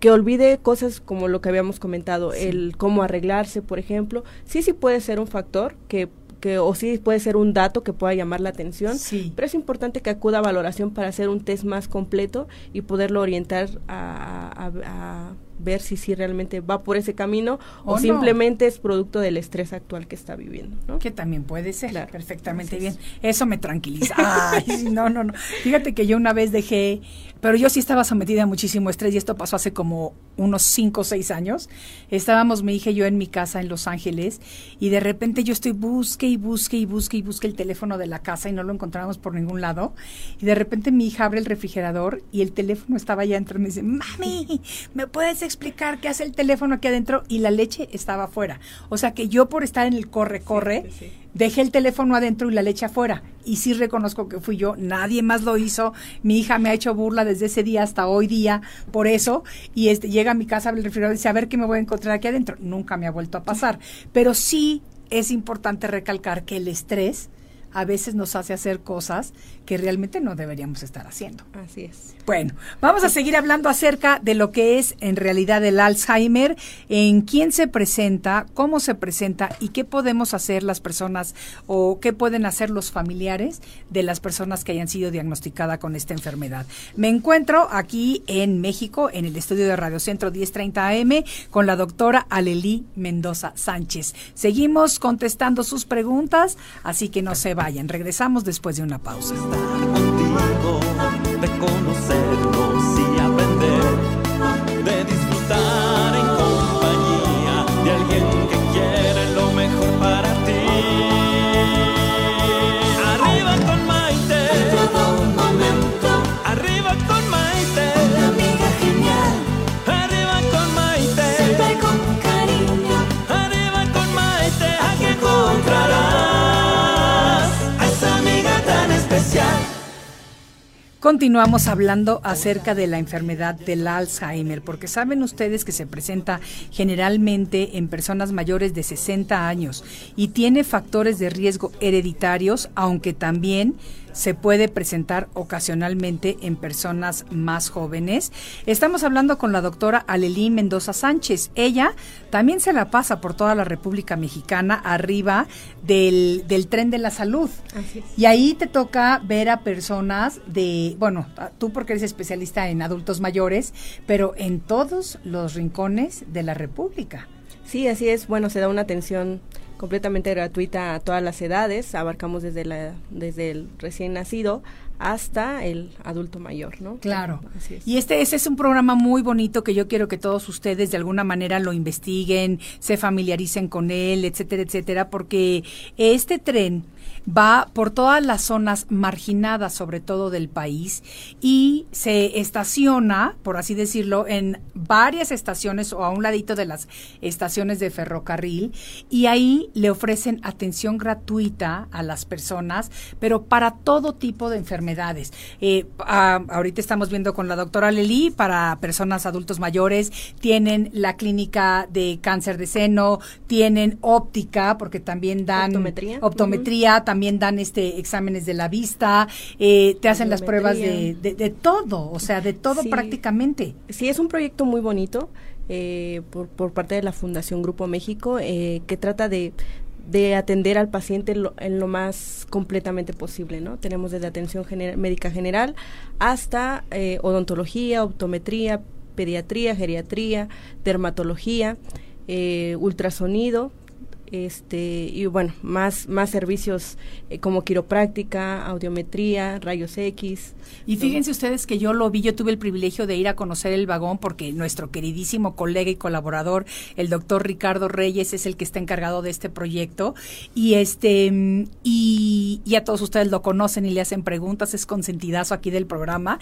que olvide cosas como lo que habíamos comentado, el cómo arreglarse, por ejemplo, sí sí puede ser un factor que que o sí puede ser un dato que pueda llamar la atención, Sí. pero es importante que acuda a valoración para hacer un test más completo y poderlo orientar a, a- a ver si sí realmente va por ese camino O o, no. simplemente es producto del estrés actual que está viviendo, ¿no? Que también puede ser, Claro, perfectamente bien. es. Eso me tranquiliza. Ay, no, no, no. Fíjate que yo una vez dejé, pero yo sí estaba sometida a muchísimo estrés y esto pasó hace como unos cinco o seis años. Estábamos mi hija y yo en mi casa en Los Ángeles y de repente yo estoy busque y busque y busque y busque el teléfono de la casa y no lo encontramos por ningún lado. Y de repente mi hija abre el refrigerador y el teléfono estaba allá adentro y me dice, mami, ¿me puedes explicar qué hace el teléfono aquí adentro? Y la leche estaba afuera. O sea que yo por estar en el corre, corre, sí, sí. dejé el teléfono adentro y la leche afuera. Y sí reconozco que fui yo, nadie más lo hizo. Mi hija me ha hecho burla desde ese día hasta hoy día por eso. Y este llega a mi casa, abre el refrigerador y dice, a ver qué me voy a encontrar aquí adentro. Nunca me ha vuelto a pasar. Pero sí es importante recalcar que el estrés a veces nos hace hacer cosas que realmente no deberíamos estar haciendo. Así es. Bueno, vamos a seguir hablando acerca de lo que es en realidad el Alzheimer, en quién se presenta, cómo se presenta y qué podemos hacer las personas o qué pueden hacer los familiares de las personas que hayan sido diagnosticadas con esta enfermedad. Me encuentro aquí en México, en el estudio de Radio Centro 1030 AM, con la doctora Alelí Mendoza Sánchez. Seguimos contestando sus preguntas, así que no se vayan. Regresamos después de una pausa. contigo. de conocernos Continuamos hablando acerca de la enfermedad del Alzheimer, porque saben ustedes que se presenta generalmente en personas mayores de 60 años y tiene factores de riesgo hereditarios, aunque también se puede presentar ocasionalmente en personas más jóvenes. Estamos hablando con la doctora Alelí Mendoza Sánchez. Ella también se la pasa por toda la República Mexicana arriba del, del tren de la salud. Así es. Y ahí te toca ver a personas de, bueno, tú porque eres especialista en adultos mayores, pero en todos los rincones de la República. Sí, así es. Bueno, se da una atención completamente gratuita a todas las edades. Abarcamos desde la desde el recién nacido hasta el adulto mayor, ¿no? Claro. Así es. Y este ese es un programa muy bonito que yo quiero que todos ustedes de alguna manera lo investiguen, se familiaricen con él, etcétera, etcétera, porque este tren va por todas las zonas marginadas, sobre todo del país, y se estaciona, por así decirlo, en varias estaciones o a un ladito de las estaciones de ferrocarril, y ahí le ofrecen atención gratuita a las personas, pero para todo tipo de enfermedades. Eh, a- ahorita estamos viendo con la doctora Lely para personas adultos mayores, tienen la clínica de cáncer de seno, tienen óptica, porque también dan Optometría. optometría, también dan este exámenes de la vista, eh, te hacen las pruebas de, de, de todo, o sea, de todo Sí. prácticamente. Sí, es un proyecto muy bonito eh, por, por parte de la Fundación Grupo México eh, que trata de, de atender al paciente lo- en lo más completamente posible, ¿no? Tenemos desde atención gener- médica general hasta eh, odontología, optometría, pediatría, geriatría, dermatología, eh, ultrasonido, este y bueno más más servicios eh, como quiropráctica audiometría rayos X Y fíjense ustedes que yo lo vi, yo tuve el privilegio de ir a conocer el vagón porque nuestro queridísimo colega y colaborador, el doctor Ricardo Reyes, es el que está encargado de este proyecto. Y este y, y a todos ustedes lo conocen y le hacen preguntas, es consentidazo aquí del programa.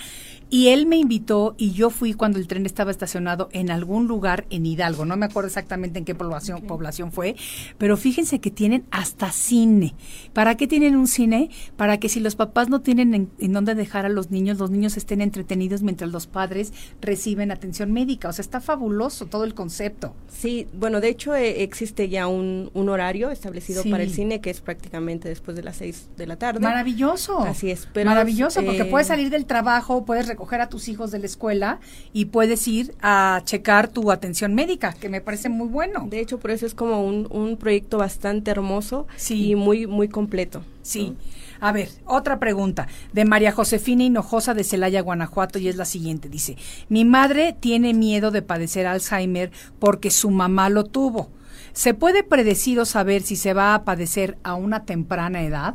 Y él me invitó y yo fui cuando el tren estaba estacionado en algún lugar en Hidalgo. No me acuerdo exactamente en qué población, población fue, pero fíjense que tienen hasta cine. ¿Para qué tienen un cine? Para que si los papás no tienen en, en dónde dejar a los niños, los niños estén entretenidos mientras los padres reciben atención médica. O sea, está fabuloso todo el concepto. Sí, bueno, de hecho eh, existe ya un, un horario establecido Sí. para el cine que es prácticamente después de las seis de la tarde. Maravilloso. Así es, pero Maravilloso, porque eh, puedes salir del trabajo, puedes recoger a tus hijos de la escuela y puedes ir a checar tu atención médica, que me parece muy bueno. De hecho, por eso es como un, un proyecto bastante hermoso Sí. y muy muy completo. Sí. A ver, otra pregunta de María Josefina Hinojosa de Celaya, Guanajuato, y es la siguiente. Dice, mi madre tiene miedo de padecer Alzheimer porque su mamá lo tuvo. ¿Se puede predecir o saber si se va a padecer a una temprana edad?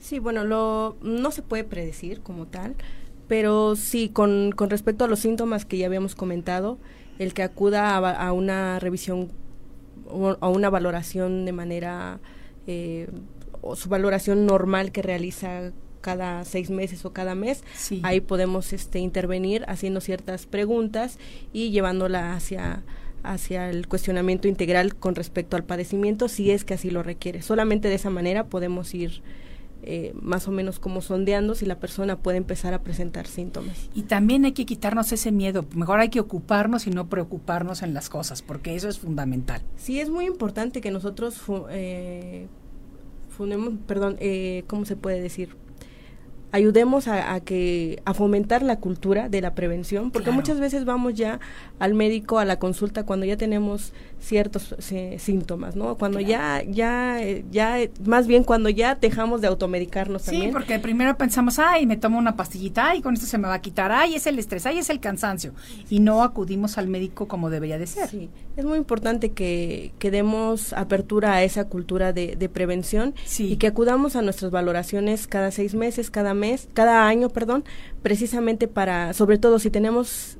Sí, bueno, lo, no se puede predecir como tal, pero sí, con, con respecto a los síntomas que ya habíamos comentado, el que acuda a, una revisión o una valoración de manera, eh, o su valoración normal que realiza cada seis meses o cada mes, Sí. ahí podemos este, intervenir haciendo ciertas preguntas y llevándola hacia hacia el cuestionamiento integral con respecto al padecimiento si es que así lo requiere. Solamente de esa manera podemos ir eh, más o menos como sondeando si la persona puede empezar a presentar síntomas. Y también hay que quitarnos ese miedo. Mejor hay que ocuparnos y no preocuparnos en las cosas, porque eso es fundamental. Sí, es muy importante que nosotros eh, fundemos, perdón, eh, ¿cómo se puede decir? Ayudemos a, a que a fomentar la cultura de la prevención, porque Claro. muchas veces vamos ya al médico a la consulta cuando ya tenemos ciertos eh, síntomas, ¿no? Cuando ya ya eh, ya eh, más bien cuando ya dejamos de automedicarnos Sí, también. porque primero pensamos, ay, me tomo una pastillita, ay, con esto se me va a quitar, ay, es el estrés, ay, es el cansancio. Y no acudimos al médico como debería de ser. Sí, es muy importante que, que demos apertura a esa cultura de, de prevención Sí. y que acudamos a nuestras valoraciones cada seis meses, cada mes, cada año, perdón, precisamente para, sobre todo si tenemos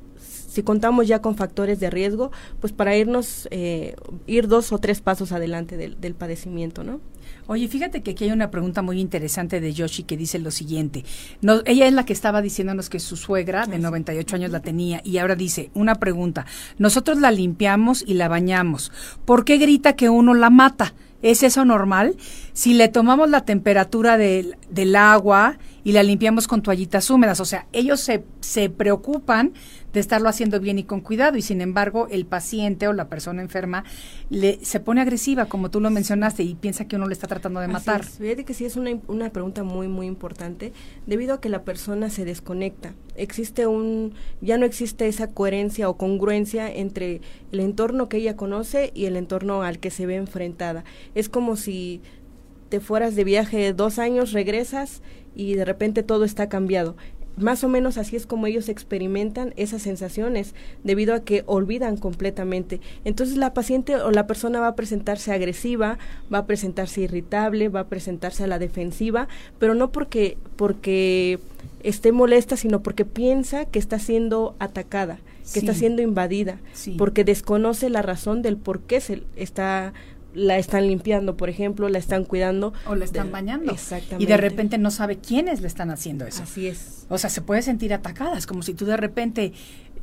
si contamos ya con factores de riesgo, pues para irnos, eh, ir dos o tres pasos adelante del, del padecimiento, ¿no? Oye, fíjate que aquí hay una pregunta muy interesante de Yoshi que dice lo siguiente. No, ella es la que estaba diciéndonos que su suegra de 98 años la tenía y ahora dice, una pregunta, nosotros la limpiamos y la bañamos. ¿Por qué grita que uno la mata? ¿Es eso normal? Si le tomamos la temperatura del, del agua y la limpiamos con toallitas húmedas, o sea, ellos se, se preocupan de estarlo haciendo bien y con cuidado y sin embargo el paciente o la persona enferma le, se pone agresiva, como tú lo mencionaste, y piensa que uno le está tratando de matar. es. Fíjate que sí es una, una pregunta muy, muy importante, debido a que la persona se desconecta. Existe un, ya no existe esa coherencia o congruencia entre el entorno que ella conoce y el entorno al que se ve enfrentada. Es como si te fueras de viaje dos años, regresas y de repente todo está cambiado. Más o menos así es como ellos experimentan esas sensaciones debido a que olvidan completamente. Entonces la paciente o la persona va a presentarse agresiva, va a presentarse irritable, va a presentarse a la defensiva, pero no porque porque esté molesta, sino porque piensa que está siendo atacada, que está siendo invadida, Sí. porque desconoce la razón del por qué se está la están limpiando, por ejemplo, la están cuidando O la están de- bañando. Exactamente. Y de repente no sabe quiénes le están haciendo eso. Así es. O sea, se puede sentir atacada. Es como si tú de repente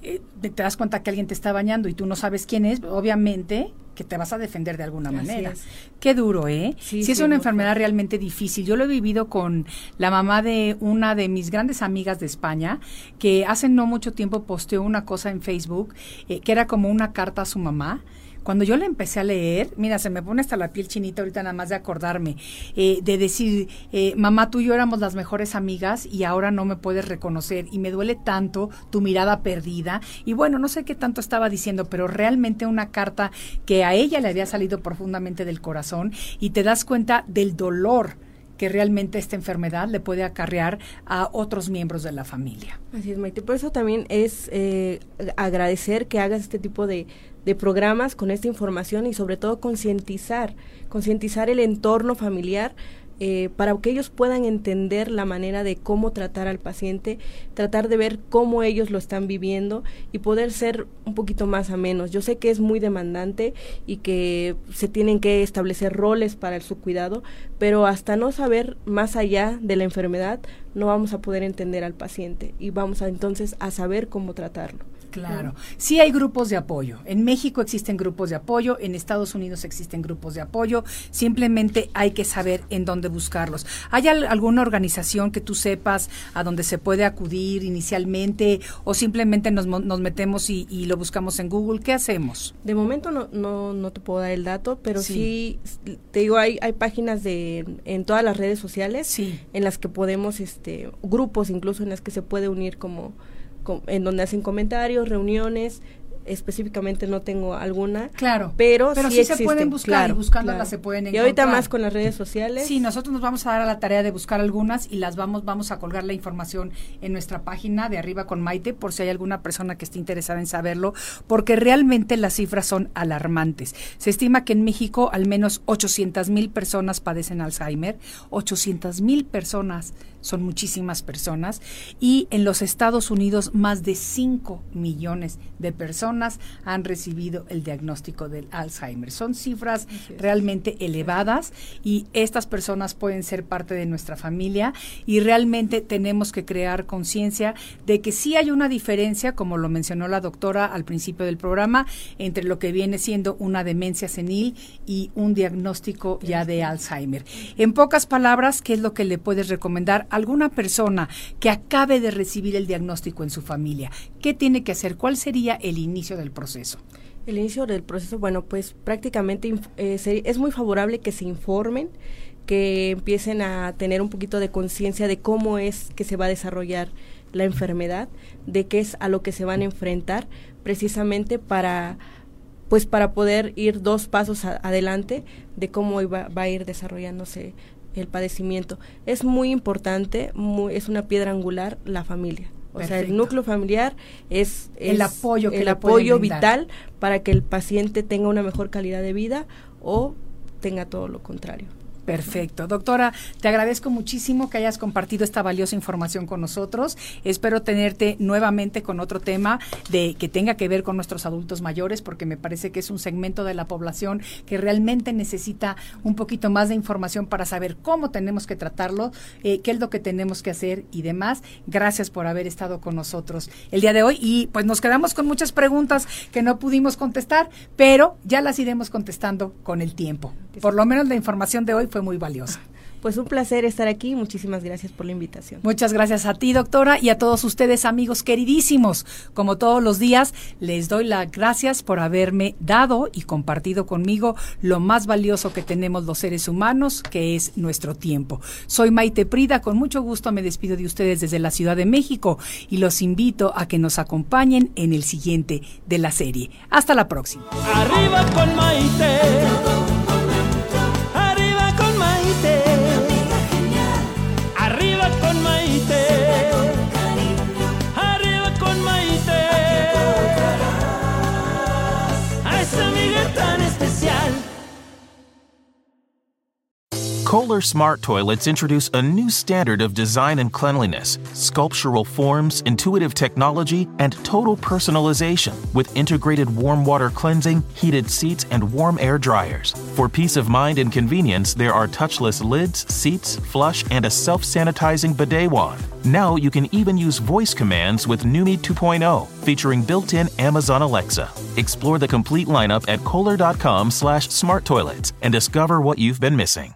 eh, te das cuenta que alguien te está bañando y tú no sabes quién es, obviamente que te vas a defender de alguna Así manera. es. Qué duro, ¿eh? Sí, Sí, es sí, una enfermedad realmente difícil. Yo lo he vivido con la mamá de una de mis grandes amigas de España, que hace no mucho tiempo posteó una cosa en Facebook, eh, que era como una carta a su mamá. Cuando yo la empecé a leer, mira, se me pone hasta la piel chinita ahorita nada más de acordarme, eh, de decir, eh, mamá, tú y yo éramos las mejores amigas y ahora no me puedes reconocer y me duele tanto tu mirada perdida. Y bueno, no sé qué tanto estaba diciendo, pero realmente una carta que a ella le había salido profundamente del corazón y te das cuenta del dolor que realmente esta enfermedad le puede acarrear a otros miembros de la familia. Así es, Maite. Por eso también es eh, agradecer que hagas este tipo de, de programas con esta información y sobre todo concientizar, concientizar el entorno familiar eh, para que ellos puedan entender la manera de cómo tratar al paciente, tratar de ver cómo ellos lo están viviendo y poder ser un poquito más amenos. Yo sé que es muy demandante y que se tienen que establecer roles para su cuidado, pero hasta no saber más allá de la enfermedad no vamos a poder entender al paciente y vamos a entonces a saber cómo tratarlo. Claro. Sí hay grupos de apoyo. En México existen grupos de apoyo, en Estados Unidos existen grupos de apoyo. Simplemente hay que saber en dónde buscarlos. ¿Hay al- alguna organización que tú sepas a donde se puede acudir inicialmente o simplemente nos, nos metemos y, y lo buscamos en Google? ¿Qué hacemos? De momento no, no, no te puedo dar el dato, pero Sí. sí, te digo, hay, hay páginas de en todas las redes sociales Sí. en las que podemos, este, grupos incluso en las que se puede unir como, com- en donde hacen comentarios, reuniones, específicamente no tengo alguna. Claro. Pero, Pero sí, sí se pueden buscar y buscándolas claro. se pueden Y ahorita encontrar. más con las redes sociales. Sí, nosotros nos vamos a dar a la tarea de buscar algunas y las vamos, vamos a colgar la información en nuestra página de arriba con Maite por si hay alguna persona que esté interesada en saberlo, porque realmente las cifras son alarmantes. Se estima que en México al menos 800 mil personas padecen Alzheimer, 800 mil personas son muchísimas personas y en los Estados Unidos más de 5 millones de personas han recibido el diagnóstico del Alzheimer. Son cifras realmente elevadas y estas personas pueden ser parte de nuestra familia y realmente tenemos que crear conciencia de que sí hay una diferencia, como lo mencionó la doctora al principio del programa, entre lo que viene siendo una demencia senil y un diagnóstico ya de Alzheimer. En pocas palabras, ¿qué es lo que le puedes recomendar alguna persona que acabe de recibir el diagnóstico en su familia? ¿Qué tiene que hacer? ¿Cuál sería el inicio del proceso? El inicio del proceso, bueno, pues prácticamente eh, es muy favorable que se informen, que empiecen a tener un poquito de conciencia de cómo es que se va a desarrollar la enfermedad, de qué es a lo que se van a enfrentar, precisamente para pues para poder ir dos pasos adelante de cómo va a ir desarrollándose el padecimiento. Es muy importante, muy- es una piedra angular la familia. O sea, el núcleo familiar es, El apoyo que el apoyo vital para que el paciente tenga una mejor calidad de vida o tenga todo lo contrario. Perfecto. Doctora, te agradezco muchísimo que hayas compartido esta valiosa información con nosotros. Espero tenerte nuevamente con otro tema de que tenga que ver con nuestros adultos mayores, porque me parece que es un segmento de la población que realmente necesita un poquito más de información para saber cómo tenemos que tratarlo, eh, qué es lo que tenemos que hacer y demás. Gracias por haber estado con nosotros el día de hoy y pues nos quedamos con muchas preguntas que no pudimos contestar, pero ya las iremos contestando con el tiempo. Por lo menos la información de hoy fue muy valiosa. Pues un placer estar aquí. Muchísimas gracias por la invitación. Muchas gracias a ti, doctora, y a todos ustedes, amigos queridísimos. Como todos los días, les doy las gracias por haberme dado y compartido conmigo lo más valioso que tenemos los seres humanos, que es nuestro tiempo. Soy Maite Prida, con mucho gusto me despido de ustedes desde la Ciudad de México y los invito a que nos acompañen en el siguiente de la serie. Hasta la próxima. Arriba con Maite. Kohler Smart Toilets introduce a new standard of design and cleanliness, sculptural forms, intuitive technology, and total personalization with integrated warm water cleansing, heated seats, and warm air dryers. For peace of mind and convenience, there are touchless lids, seats, flush, and a self sanitizing bidet wand. Now you can even use voice commands with Numi 2.0, featuring built-in Amazon Alexa. Explore the complete lineup at kohler.com/smart toilets and discover what you've been missing.